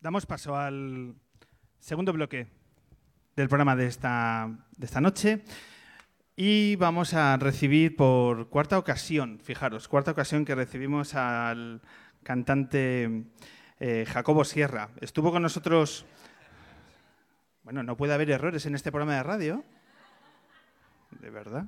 damos paso al segundo bloque del programa de esta, de esta noche y vamos a recibir por cuarta ocasión, fijaros, cuarta ocasión que recibimos al cantante eh, Jacobo Sierra. Estuvo con nosotros... Bueno, no puede haber errores en este programa de radio. De verdad.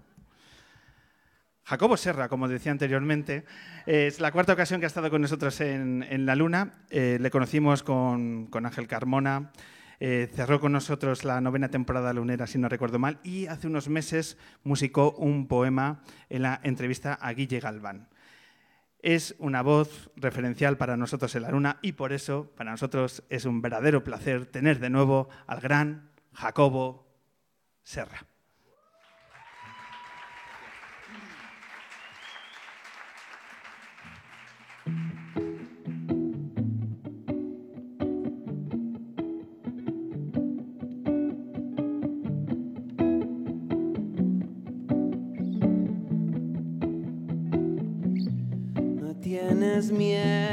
Jacobo Serra, como decía anteriormente, es la cuarta ocasión que ha estado con nosotros en, La Luna. Eh, le conocimos con, Ángel Carmona, eh, cerró con nosotros la novena temporada lunera, si no recuerdo mal, y hace unos meses musicó un poema en la entrevista a Guille Galván. Es una voz referencial para nosotros en La Luna y por eso para nosotros es un verdadero placer tener de nuevo al gran Jacobo Serra. Miedo,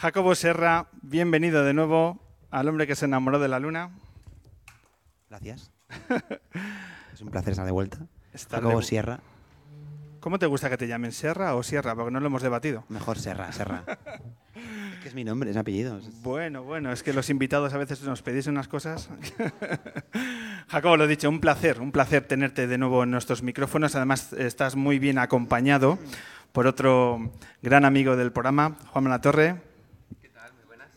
Jacobo Serra, bienvenido de nuevo al hombre que se enamoró de la luna. Gracias. es un placer estar de vuelta. Jacobo Sierra. ¿Cómo te gusta que te llamen Serra o Sierra? Porque no lo hemos debatido. Mejor Serra, Serra. es que es mi nombre, es mi apellido. Bueno, bueno, es que los invitados a veces nos pedís unas cosas. Jacobo, lo dicho, un placer, un placer tenerte de nuevo en nuestros micrófonos. Además, estás muy bien acompañado por otro gran amigo del programa, Juan Torre. ¿Qué tal? Muy buenas.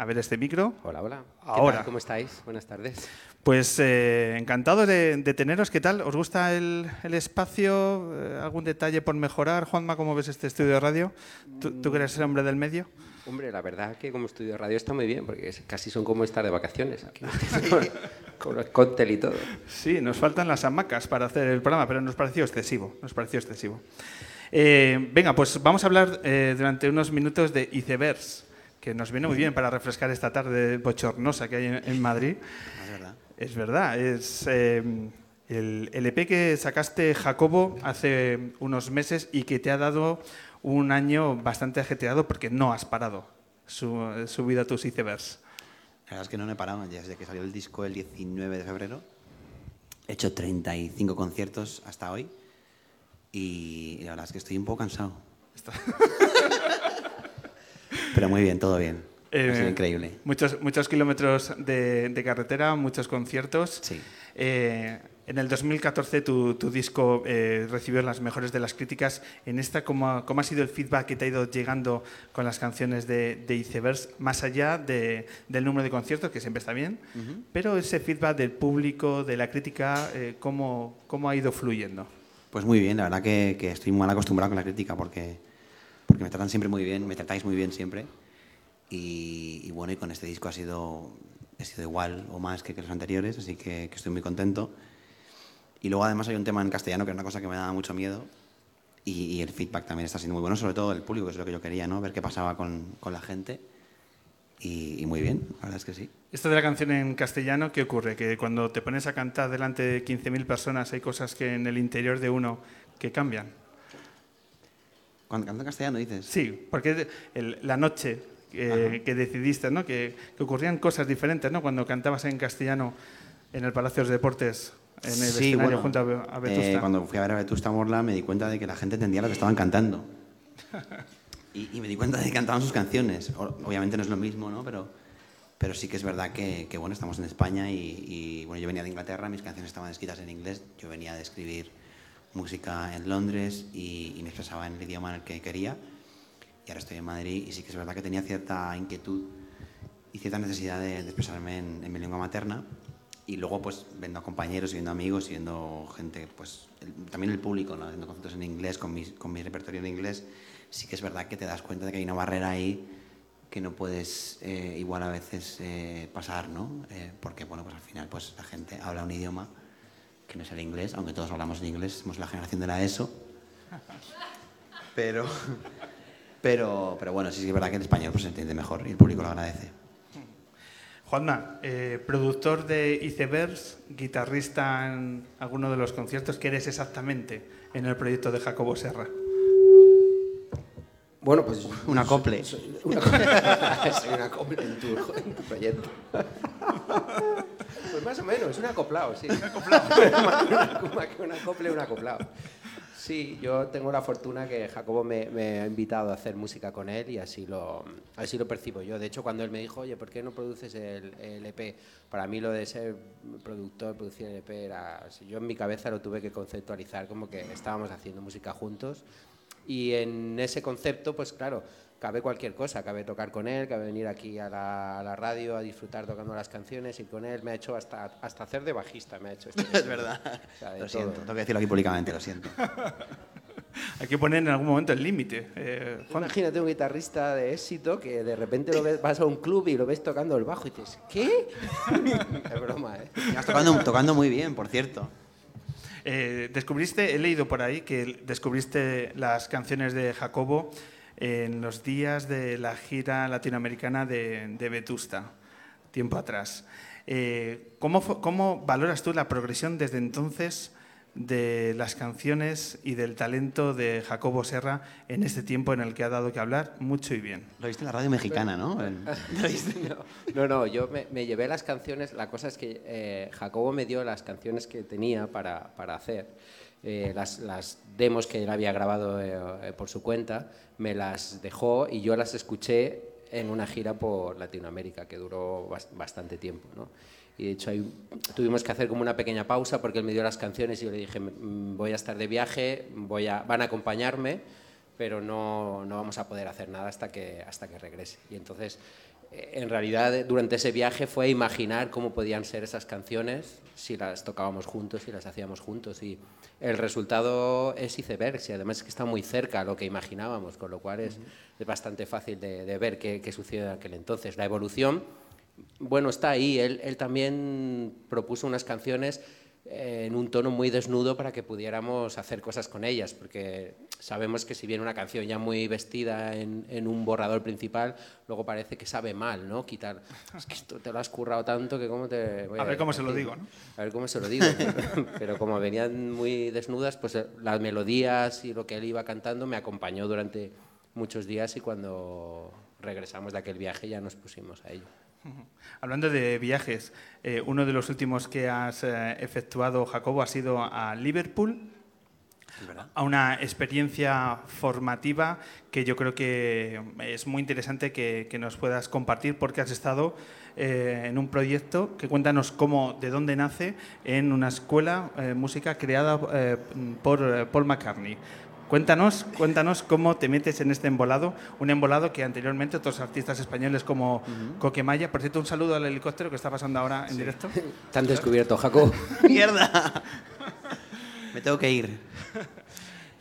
A ver este micro. Hola, hola. ¿Qué Ahora. tal? ¿Cómo estáis? Buenas tardes. Pues eh, encantado de, de teneros. ¿Qué tal? ¿Os gusta el, el espacio? Eh, ¿Algún detalle por mejorar? Juanma, ¿cómo ves este estudio de radio? ¿Tú, tú que eres el hombre del medio? Hombre, la verdad que como estudio de radio está muy bien, porque casi son como estar de vacaciones aquí. con, con el cóctel y todo. Sí, nos faltan las hamacas para hacer el programa, pero nos pareció excesivo. Nos pareció excesivo. Eh, venga, pues vamos a hablar eh, durante unos minutos de icebergs, que nos viene muy bien para refrescar esta tarde bochornosa que hay en, en Madrid. Es verdad. Es verdad, es eh, el, el EP que sacaste Jacobo hace unos meses y que te ha dado un año bastante ajetreado porque no has parado su, subido a tus icebergs. La verdad es que no me he parado desde que salió el disco el 19 de febrero. He hecho 35 conciertos hasta hoy y la verdad es que estoy un poco cansado. Pero muy bien, todo bien. ha sido Eh, increíble. Muchos, muchos kilómetros de, de carretera, muchos conciertos. Sí. Eh, en el 2014 tu, tu disco eh, recibió las mejores de las críticas. En esta, ¿cómo, ha- cómo ha sido el feedback que te ha ido llegando con las canciones de, de Icebergs, más allá de- del número de conciertos, que siempre está bien, pero ese feedback del público, de la crítica, eh, ¿cómo, ¿cómo ha ido fluyendo? Pues muy bien, la verdad que, que estoy mal acostumbrado con la crítica porque, porque me tratan siempre muy bien, me tratáis muy bien siempre. Y, y bueno, y con este disco ha sido, ha sido igual o más que, que los anteriores, así que, que estoy muy contento. Y luego además hay un tema en castellano que es una cosa que me daba mucho miedo y, y el feedback también está siendo muy bueno, sobre todo el público, que es lo que yo quería, ¿no? Ver qué pasaba con, con la gente. Y, y muy bien, la verdad es que sí. Esto de la canción en castellano, ¿qué ocurre? Que cuando te pones a cantar delante de 15.000 personas hay cosas que en el interior de uno que cambian. Cuando canto en castellano dices... Sí, porque el- la noche que, que decidiste, ¿no? Que, que ocurrían cosas diferentes, ¿no? Cuando cantabas en castellano en el Palacio de los Deportes, en el Sí, escenario bueno, junto a, a Vetusta. eh, cuando fui a ver a Vetusta Morla me di cuenta de que la gente entendía lo que estaban cantando. Y, y me di cuenta de que cantaban sus canciones. Obviamente no es lo mismo, ¿no? Pero, pero sí que es verdad que, que, bueno, estamos en España y, y, bueno, yo venía de Inglaterra, mis canciones estaban escritas en inglés, yo venía de escribir música en Londres y, me expresaba en el idioma en el que quería. Y ahora estoy en Madrid y sí que es verdad que tenía cierta inquietud y cierta necesidad de, expresarme en, mi lengua materna. Y luego, pues, viendo a compañeros, viendo amigos, viendo gente, pues, también el público, ¿no? Haciendo conciertos en inglés, con mi, con mi repertorio en inglés, sí que es verdad que te das cuenta de que hay una barrera ahí que no puedes eh, igual a veces eh, pasar, ¿no? Eh, porque, bueno, pues al final, pues, la gente habla un idioma que no es el inglés, aunque todos hablamos en inglés, somos la generación de la ESO. Pero, pero, pero bueno, sí que es verdad que el español pues, se entiende mejor y el público lo agradece. Juanma, eh, productor de Icebergs, guitarrista en alguno de los conciertos, ¿qué eres exactamente en el proyecto de Jacobo Serra? Bueno, pues... Un acople. Soy una, soy un acople en tu, en tu proyecto. Pues más o menos, un acoplado, sí. Un acoplado. más que un acople, un acoplado. Sí, yo tengo la fortuna que Jacobo me, me ha invitado a hacer música con él y así lo, así lo percibo yo. De hecho, cuando él me dijo, oye, ¿por qué no produces el, el EP? Para mí lo de ser productor, producir el EP era... Yo en mi cabeza lo tuve que conceptualizar como que estábamos haciendo música juntos y en ese concepto, pues claro, cabe cualquier cosa, cabe tocar con él, cabe venir aquí a la, a la radio a disfrutar tocando las canciones y con él me ha hecho hasta, hasta hacer de bajista, me ha hecho. este- Es verdad. O sea, de Lo todo. siento, tengo que decirlo aquí públicamente, lo siento. Hay que poner en algún momento el límite. Eh. Imagínate un guitarrista de éxito que de repente lo ves, vas a un club y lo ves tocando el bajo y dices, ¿qué? es broma, ¿eh? Estás tocando, tocando muy bien, por cierto. Eh, descubriste, he leído por ahí que descubriste las canciones de Jacobo en los días de la gira latinoamericana de, de Vetusta, tiempo atrás. Eh, ¿cómo, ¿Cómo valoras tú la progresión desde entonces de las canciones y del talento de Jacobo Serra en este tiempo en el que ha dado que hablar mucho y bien? Lo viste en la radio mexicana, No, no, no, yo me, me llevé las canciones, la cosa es que eh, Jacobo me dio las canciones que tenía para, para hacer, eh, las, las demos que él había grabado eh, eh, por su cuenta, me las dejó y yo las escuché en una gira por Latinoamérica que duró bas- bastante tiempo. ¿no? Y de hecho ahí tuvimos que hacer como una pequeña pausa porque él me dio las canciones y yo le dije, "Mm, voy a estar de viaje, voy a, van a acompañarme, pero no, no vamos a poder hacer nada hasta que, hasta que regrese. Y entonces, eh, en realidad, eh, durante ese viaje fue imaginar cómo podían ser esas canciones si las tocábamos juntos, si las hacíamos juntos. Y el resultado es icebergs y además es que está muy cerca a lo que imaginábamos, con lo cual es, es bastante fácil de, de ver qué, qué sucedió en aquel entonces. La evolución, bueno, está ahí. Él, él también propuso unas canciones en un tono muy desnudo para que pudiéramos hacer cosas con ellas, porque sabemos que si viene una canción ya muy vestida en, en un borrador principal, luego parece que sabe mal, ¿no? Quitar, es que esto te lo has currado tanto que cómo te... voy A ver cómo se lo decir?". digo, ¿no? A ver cómo se lo digo. Pero como venían muy desnudas, pues eh, las melodías y lo que él iba cantando me acompañó durante muchos días y cuando regresamos de aquel viaje ya nos pusimos a ello. Hablando de viajes, eh, uno de los últimos que has eh, efectuado, Jacobo, ha sido a Liverpool, a una experiencia formativa que yo creo que es muy interesante que, que nos puedas compartir porque has estado eh, en un proyecto que cuéntanos cómo, de dónde nace en una escuela música creada por Paul McCartney. Cuéntanos, cuéntanos cómo te metes en este embolado, un embolado que anteriormente otros artistas españoles como Coquemaya, por cierto, un saludo al helicóptero que está pasando ahora en directo. ¿Te han descubierto, Jacob? ¡Mierda! Me tengo que ir.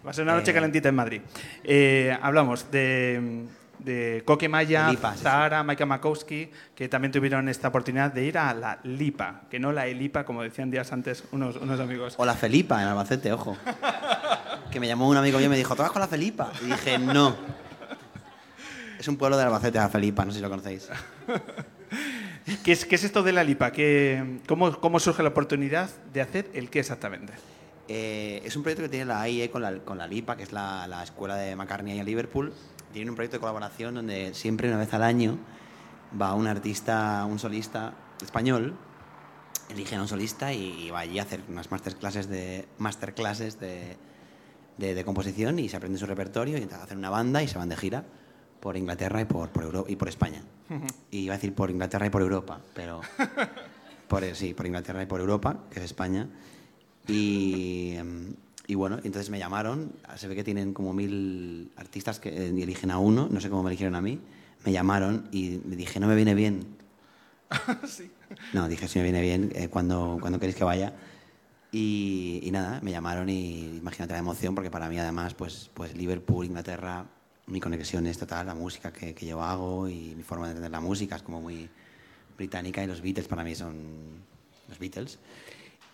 Va a ser una noche Eh. calentita en Madrid. Eh, hablamos de, de Coquemaya, Lipa, sí, sí. Zahara, Maika Makowski, que también tuvieron esta oportunidad de ir a la Lipa, que no la Elipa, como decían días antes unos, unos amigos. O la Felipa en Albacete, ojo. Que me llamó un amigo mío y me dijo, ¿tú vas con la Felipa? Y dije, no. Es un pueblo de Albacete, la Felipa, no sé si lo conocéis. ¿Qué es, qué es esto de la Lipa? ¿Qué, cómo, ¿Cómo surge la oportunidad de hacer el qué exactamente? Eh, es un proyecto que tiene la AIE con la, con la LIPA, que es la, la escuela de McCartney ahí en Liverpool. Tienen un proyecto de colaboración donde siempre una vez al año va un artista, un solista español, eligen a un solista y, y va allí a hacer unas masterclasses de, masterclasses de, de, de composición y se aprende su repertorio y hacen una banda y se van de gira por Inglaterra y por, por, Euro- y por España. Y iba a decir por Inglaterra y por Europa, pero por, sí, por Inglaterra y por Europa, que es España. Y, em, y bueno, entonces me llamaron, se ve que tienen como mil artistas que eh, eligen a uno, no sé cómo me eligieron a mí, me llamaron y me dije, no me viene bien. No, dije, si me viene bien, eh, cuando, cuando queréis que vaya. Y, y nada, me llamaron y imagínate la emoción, porque para mí además, pues, pues Liverpool, Inglaterra, mi conexión es total, la música que, que yo hago y mi forma de entender la música es como muy británica y los Beatles para mí son los Beatles.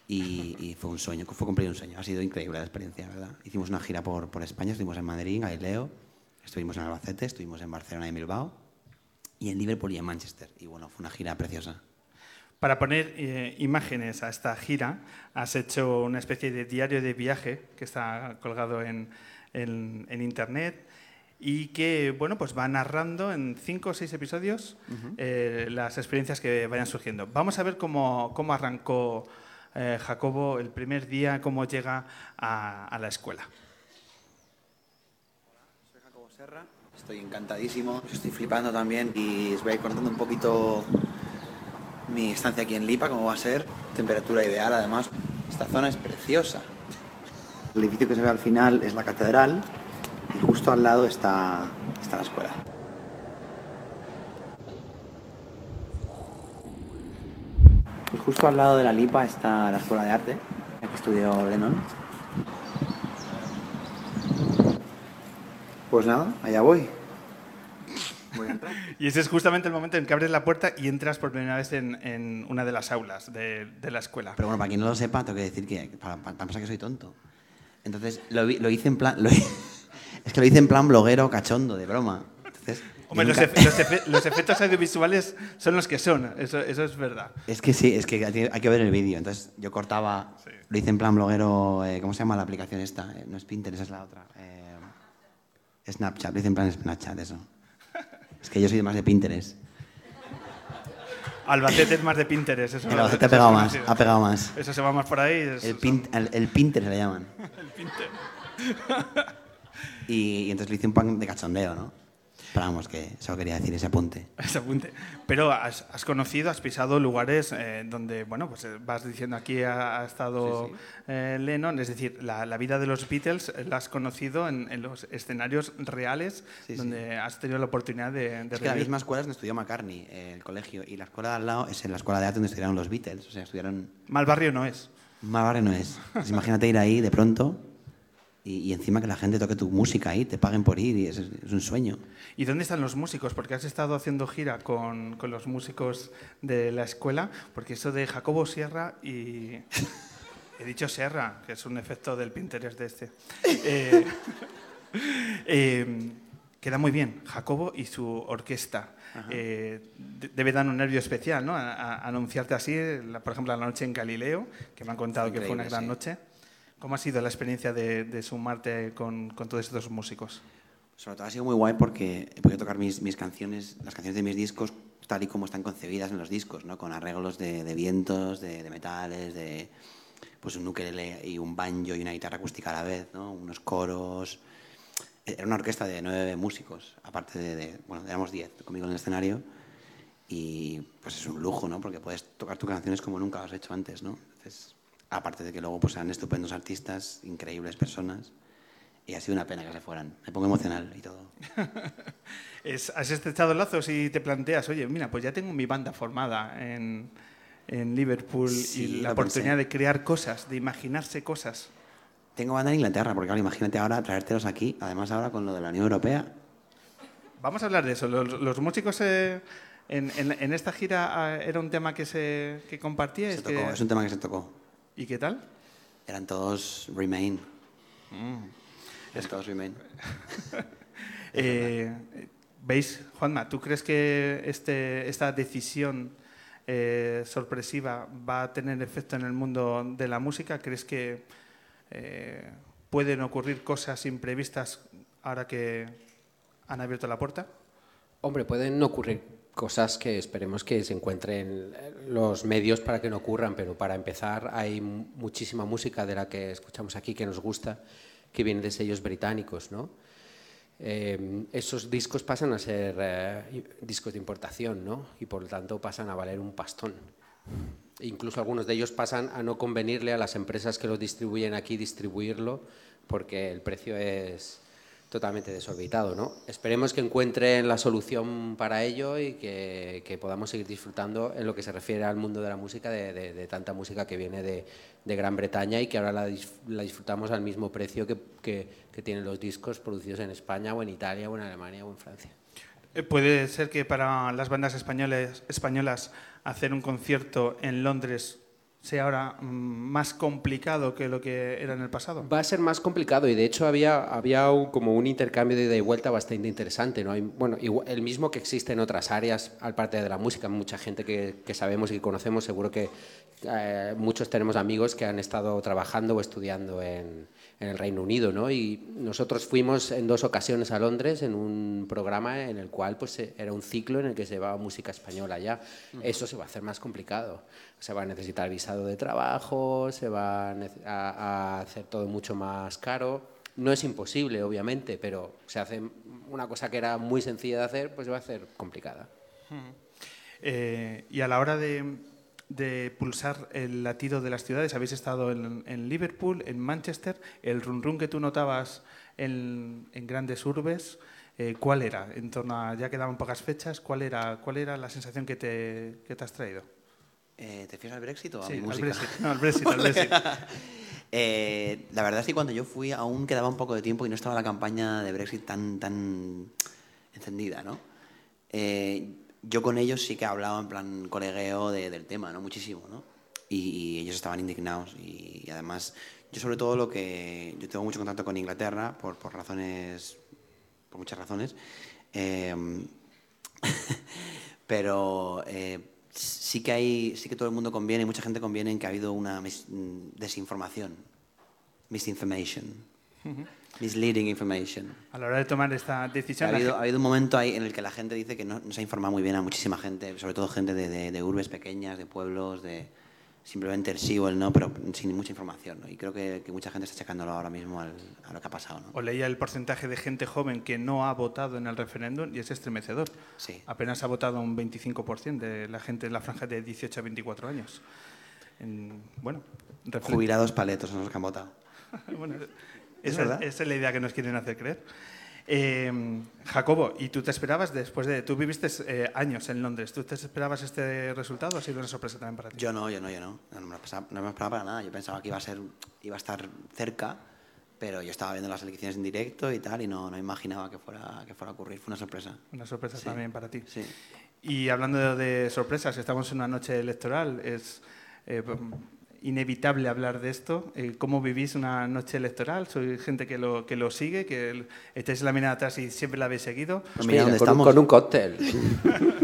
Y, y fue un sueño, fue cumplir un sueño. Ha sido increíble la experiencia, ¿verdad? Hicimos una gira por, por España, estuvimos en Madrid, en Galileo, estuvimos en Albacete, estuvimos en Barcelona y en Bilbao, y en Liverpool y en Manchester. Y bueno, fue una gira preciosa. Para poner eh, imágenes a esta gira, has hecho una especie de diario de viaje que está colgado en, en- en internet y que bueno, pues va narrando en cinco o seis episodios eh, las experiencias que vayan surgiendo. Vamos a ver cómo, cómo arrancó eh, Jacobo el primer día, cómo llega a, a la escuela. Soy Jacobo Serra, estoy encantadísimo, estoy flipando también y os voy a ir contando un poquito mi estancia aquí en Lipa, cómo va a ser, temperatura ideal además. Esta zona es preciosa. El edificio que se ve al final es la catedral y justo al lado está, está la escuela. Y justo al lado de la Lipa está la escuela de arte, aquí estudió Lennon. Pues nada, allá voy. Voy a entrar. Y ese es justamente el momento en que abres la puerta y entras por primera vez en, en una de las aulas de, de la escuela. Pero bueno, para quien no lo sepa, tengo que decir que para, para- pensar que soy tonto. Entonces, lo, lo hice en plan... lo es que lo hice en plan bloguero cachondo, de broma. Entonces, Hombre, los, nunca- efe- los efe- los efectos audiovisuales son los que son, eso, eso es verdad. Es que sí, es que hay que ver el vídeo. Entonces, yo cortaba... Sí. Lo hice en plan bloguero... eh, ¿Cómo se llama la aplicación esta? Eh, no es Pinterest, es la otra. Eh, Snapchat, lo hice en plan Snapchat, eso. Es que yo soy más de Pinterest. Albacete es más de Pinterest. Eso, El Albacete ha pegado más, conocido. ha pegado más. Eso se va más por ahí. El, pin- el, el Pinterest le llaman. Y, y entonces le hice un pan de cachondeo, ¿no? Pero vamos, que solo quería decir ese apunte. Ese apunte. Pero has, has conocido, has pisado lugares eh, donde, bueno, pues eh, vas diciendo aquí ha, ha estado Sí, sí. eh, Lennon, es decir, la, la vida de los Beatles eh, la has conocido en, en los escenarios reales Sí, donde has tenido la oportunidad de, de Es que la misma escuela es donde estudió McCartney, eh, el colegio, y la escuela de al lado es en la escuela de arte donde estudiaron los Beatles. O sea, estudiaron. Mal barrio no es. Mal barrio no es. Pues imagínate ir ahí de pronto y, y encima que la gente toque tu música ahí, te paguen por ir, y es, es un sueño. ¿Y dónde están los músicos? Porque has estado haciendo gira con, con los músicos de la escuela, porque eso de Jacobo Sierra y... He dicho Sierra, que es un efecto del Pinterest de este. Eh, eh, queda muy bien, Jacobo y su orquesta. Eh, de- debe dar un nervio especial, ¿no? A, a- anunciarte así, la- por ejemplo, la noche en Galileo, que me han contado que fue una gran sí. noche. ¿Cómo ha sido la experiencia de, de sumarte con, con todos estos músicos? Sobre todo ha sido muy guay porque he podido tocar mis, mis canciones, las canciones de mis discos, tal y como están concebidas en los discos, ¿no? Con arreglos de, de vientos, de, de metales, de pues un ukelele y un banjo y una guitarra acústica a la vez, ¿no? Unos coros. Era una orquesta de nueve músicos, aparte de, bueno, éramos diez conmigo en el escenario. Y pues es un lujo, ¿no? Porque puedes tocar tus canciones como nunca lo has hecho antes, ¿no? Entonces, aparte de que luego pues sean estupendos artistas, increíbles personas. Y ha sido una pena que se fueran. Me pongo emocional y todo. Es- has estrechado lazos y te planteas, oye, mira, pues ya tengo mi banda formada en, en Liverpool Sí, y la oportunidad pensé. de crear cosas, de imaginarse cosas. Tengo banda en Inglaterra, porque claro, imagínate ahora traértelos aquí, además ahora con lo de la Unión Europea. Vamos a hablar de eso. Los, los músicos eh, en, en- en esta gira ah, era un tema que se que compartíais. Se tocó, que- Es un tema que se tocó. ¿Y qué tal? Eran todos Remain. Mm. Eran todos Remain. Eh, ¿Veis, Juanma, tú crees que este, esta decisión eh, sorpresiva va a tener efecto en el mundo de la música? ¿Crees que eh, pueden ocurrir cosas imprevistas ahora que han abierto la puerta? Hombre, pueden ocurrir cosas que esperemos que se encuentren los medios para que no ocurran, pero para empezar hay mu- muchísima música de la que escuchamos aquí que nos gusta, que viene de sellos británicos, ¿no? Eh, esos discos pasan a ser eh, discos de importación, ¿no? Y por lo tanto pasan a valer un pastón. Incluso algunos de ellos pasan a no convenirle a las empresas que los distribuyen aquí distribuirlo porque el precio es totalmente desorbitado. ¿no? Esperemos que encuentren la solución para ello y que, podamos seguir disfrutando en lo que se refiere al mundo de la música, de, tanta música que viene de, Gran Bretaña y que ahora la, la disfrutamos al mismo precio que tienen los discos producidos en España o en Italia o en Alemania o en Francia. Eh, ¿Puede ser que para las bandas españoles, españolas hacer un concierto en Londres sea ahora mm, más complicado que lo que era en el pasado? Va a ser más complicado y de hecho había, había un- como un intercambio de ida y vuelta bastante interesante. ¿no? Hay, bueno, igual- el mismo que existe en otras áreas, al parte de la música, mucha gente que, que sabemos y que conocemos, seguro que eh, muchos tenemos amigos que han estado trabajando o estudiando en, en el Reino Unido. ¿no? Y nosotros fuimos en dos ocasiones a Londres en un programa en el cual pues, eh, era un ciclo en el que se llevaba música española ya. Eso se va a hacer más complicado. Se va a necesitar visado de trabajo, se va a, hacer todo mucho más caro. No es imposible, obviamente, pero se hace una cosa que era muy sencilla de hacer, pues va a ser complicada. Eh, y a la hora de, de pulsar el latido de las ciudades, habéis estado en, en Liverpool, en Manchester, el run run que tú notabas en, en grandes urbes, eh, ¿cuál era? En torno a, ya quedaban pocas fechas, ¿cuál era, cuál era la sensación que te, que te has traído? Eh, ¿Te fijas al Brexit o a Sí, mi al música? Brexit, no, al Brexit, al Brexit. Eh, la verdad es que cuando yo fui aún quedaba un poco de tiempo y no estaba la campaña de Brexit tan, tan encendida, ¿no? Eh, yo con ellos sí que hablaba en plan colegueo de- del tema, ¿no? Muchísimo, ¿no? Y, y ellos estaban indignados y, además yo sobre todo lo que... Yo tengo mucho contacto con Inglaterra por, por razones... por muchas razones. Eh, pero eh, sí que hay sí que todo el mundo conviene mucha gente conviene en que ha habido una mis- mm, desinformación misinformation misleading information A la hora de tomar esta ha decisión, la habido, ha habido un momento ahí en el que la gente dice que no, no se ha informado muy bien a muchísima gente sobre todo gente de, de- de urbes pequeñas de pueblos de simplemente el sí o el no, pero sin mucha información. ¿no? Y creo que, que mucha gente está checándolo ahora mismo al- a lo que ha pasado. ¿no? O leía el porcentaje de gente joven que no ha votado en el referéndum y es estremecedor. Sí. Apenas ha votado un 25% de la gente en la franja de 18 a 24 años. En- bueno, refle- Jubilados paletos son los que han votado. Bueno, Es esa, esa es la idea que nos quieren hacer creer. Eh, Jacobo, ¿y tú te esperabas después de... Tú viviste eh, años en Londres, ¿tú te esperabas este resultado o ha sido una sorpresa también para ti? Yo no, yo no, yo no. No me, lo pensaba, no me esperaba para nada. Yo pensaba que iba a, ser, iba a estar cerca, pero yo estaba viendo las elecciones en directo y tal, y no, no imaginaba que fuera, que fuera a ocurrir. Fue una sorpresa. Una sorpresa Sí. también para ti. Sí. Y hablando de sorpresas, estamos en una noche electoral, es eh, inevitable hablar de esto. Eh, ¿Cómo vivís una noche electoral? ¿Sois gente que lo, que lo sigue, que el- echáis la mirada atrás y siempre la habéis seguido? Pues mira dónde con, un, estamos. con un cóctel.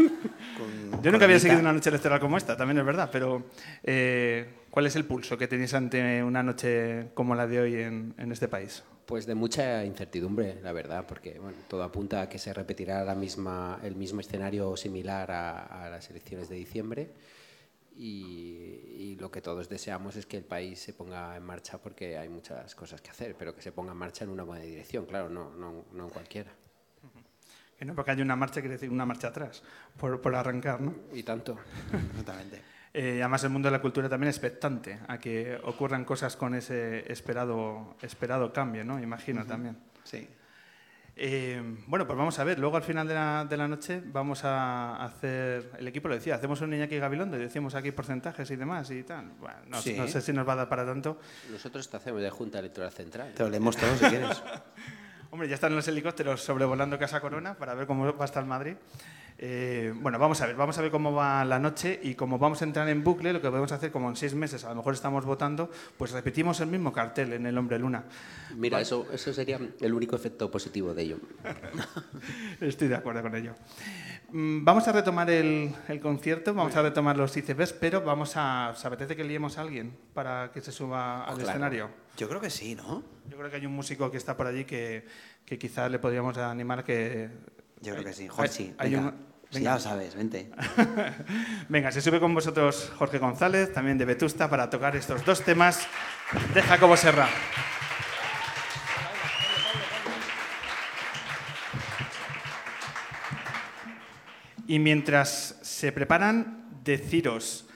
Con- Yo nunca había seguido una noche electoral como esta, también es verdad, pero eh, ¿cuál es el pulso que tenéis ante una noche como la de hoy en, en este país? Pues de mucha incertidumbre, la verdad, porque bueno, todo apunta a que se repetirá la misma, el mismo escenario similar a, a las elecciones de diciembre. Y, y lo que todos deseamos es que el país se ponga en marcha porque hay muchas cosas que hacer, pero que se ponga en marcha en una buena dirección, claro, no, no, no en cualquiera. Que no porque haya una marcha quiere decir una marcha atrás, por, por arrancar, ¿no? Y tanto. Exactamente. Eh, además, el mundo de la cultura también es expectante a que ocurran cosas con ese esperado, esperado cambio, ¿no? Imagino también. Sí. Eh, bueno, pues vamos a ver. Luego, al final de la, de la noche, vamos a hacer. El equipo lo decía, hacemos un Iñaki Gabilondo y decimos aquí porcentajes y demás y tal. Bueno, no, Sí. no sé si nos va a dar para tanto. Nosotros te hacemos de Junta Electoral Central. Te lo leemos todo si quieres. Hombre, ya están los helicópteros sobrevolando Casa Corona para ver cómo va a estar Madrid. Eh, bueno, vamos a ver, vamos a ver cómo va la noche y como vamos a entrar en bucle, lo que podemos hacer como en seis meses, a lo mejor estamos votando, pues repetimos el mismo cartel en el Hombre Luna. Mira, eso, eso sería el único efecto positivo de ello. Estoy de acuerdo con ello. Mm, Vamos a retomar el, el concierto, vamos a retomar los ICBs, pero vamos a... ¿Se apetece que liemos a alguien para que se suba al claro. escenario? Yo creo que sí, ¿no? Yo creo que hay un músico que está por allí que, que quizás le podríamos animar que... Yo creo que sí. Jorge, hay un- venga. ya lo sabes, vente. Venga, se sube con vosotros Jorge González, también de Vetusta, para tocar estos dos temas de Jacobo Serra. Y mientras se preparan, deciros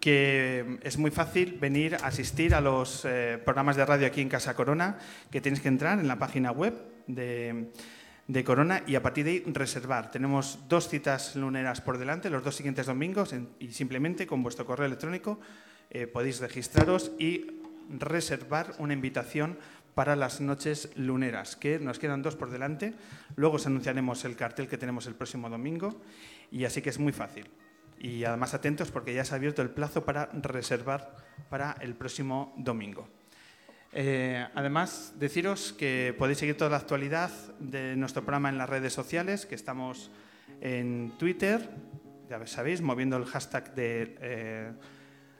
que es muy fácil venir a asistir a los eh, programas de radio aquí en Casa Corona, que tenéis que entrar en la página web de, de Corona y a partir de ahí reservar. Tenemos dos citas luneras por delante, los dos siguientes domingos, y simplemente con vuestro correo electrónico eh, podéis registraros y reservar una invitación para las noches luneras, que nos quedan dos por delante. Luego os anunciaremos el cartel que tenemos el próximo domingo y así que es muy fácil. Y además atentos porque ya se ha abierto el plazo para reservar para el próximo domingo. Eh, además, deciros que podéis seguir toda la actualidad de nuestro programa en las redes sociales, que estamos en Twitter, ya sabéis, moviendo el hashtag de eh,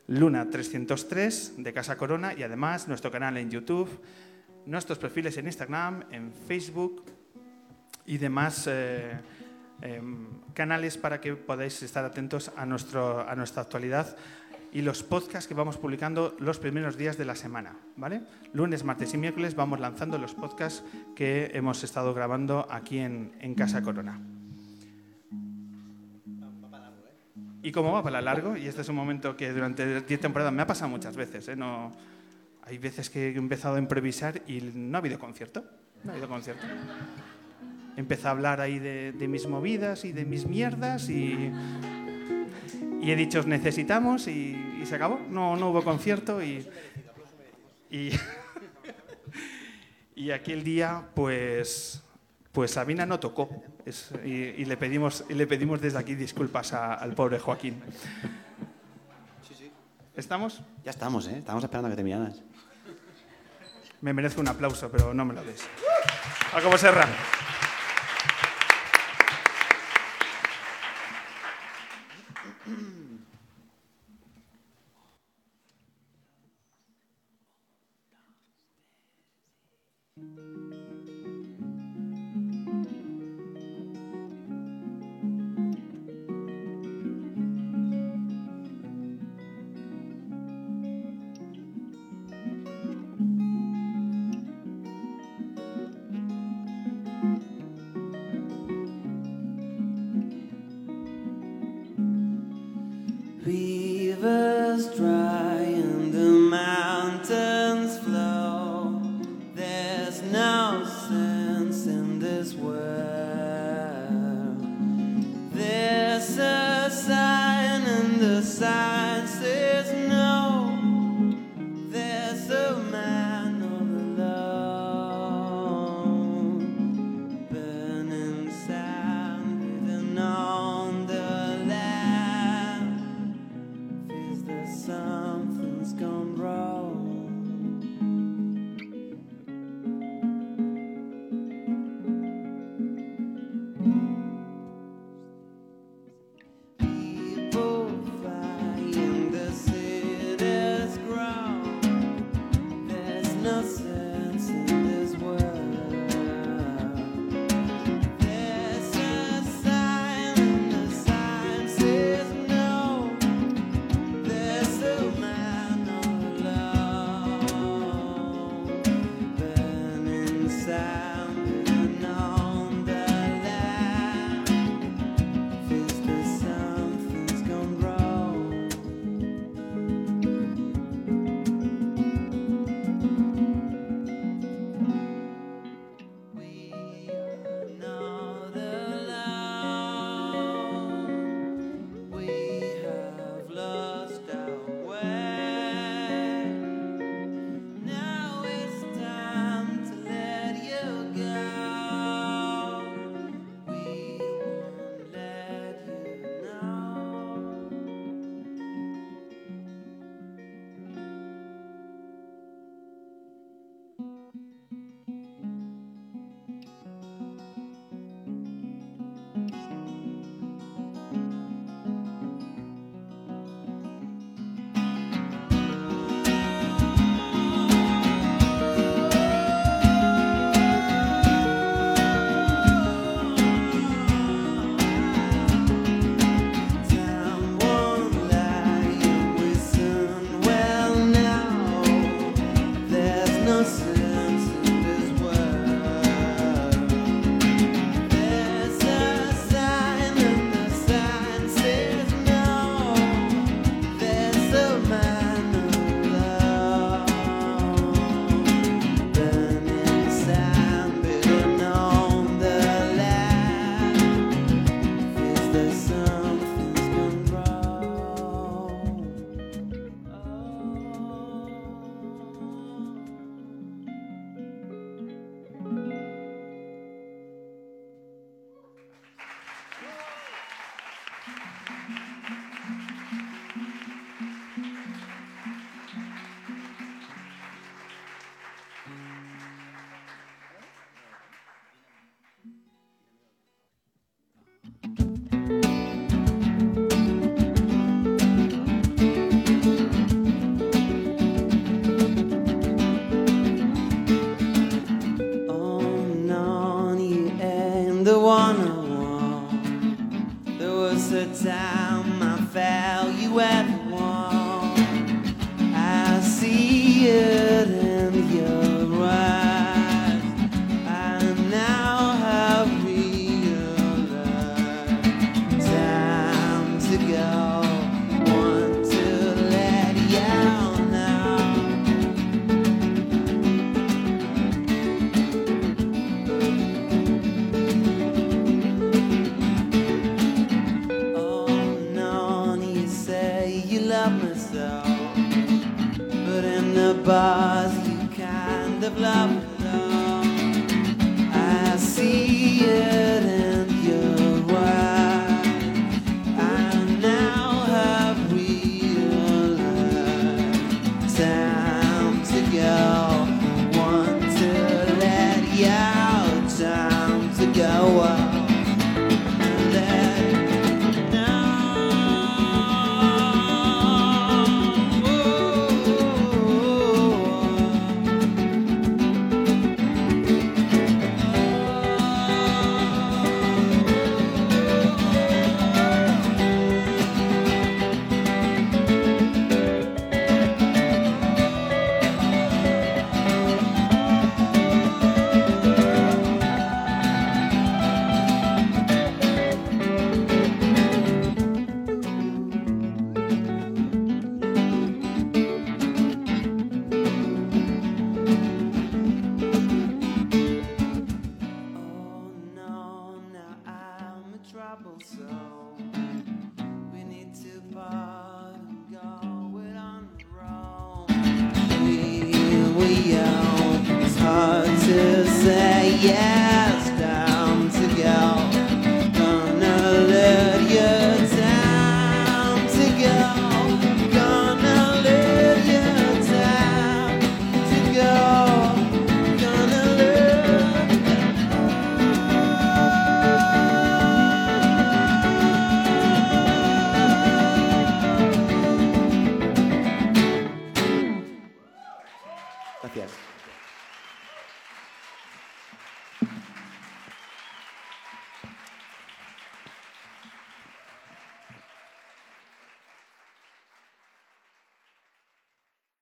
Luna303 de Casa Corona y además nuestro canal en YouTube, nuestros perfiles en Instagram, en Facebook y demás eh, em, canales para que podáis estar atentos a, nuestro, a nuestra actualidad y los podcasts que vamos publicando los primeros días de la semana, ¿vale? Lunes, martes y miércoles vamos lanzando los podcasts que hemos estado grabando aquí en, en Casa Corona. Y como va para largo, y este es un momento que durante 10 temporadas me ha pasado muchas veces, ¿eh? No, hay veces que he empezado a improvisar y no ha habido concierto. No ha habido concierto. Empecé a hablar ahí de, de mis movidas y de mis mierdas y, y he dicho, "Os necesitamos y, y se acabó. No, no hubo concierto y, y, y aquel día, pues, pues Sabina no tocó Es- y, y le pedimos, y le pedimos desde aquí disculpas a- al pobre Joaquín. ¿Estamos? Ya estamos, ¿eh? Estamos esperando a que terminaras. Me merezco un aplauso, pero no me lo des. Jacobo Serra.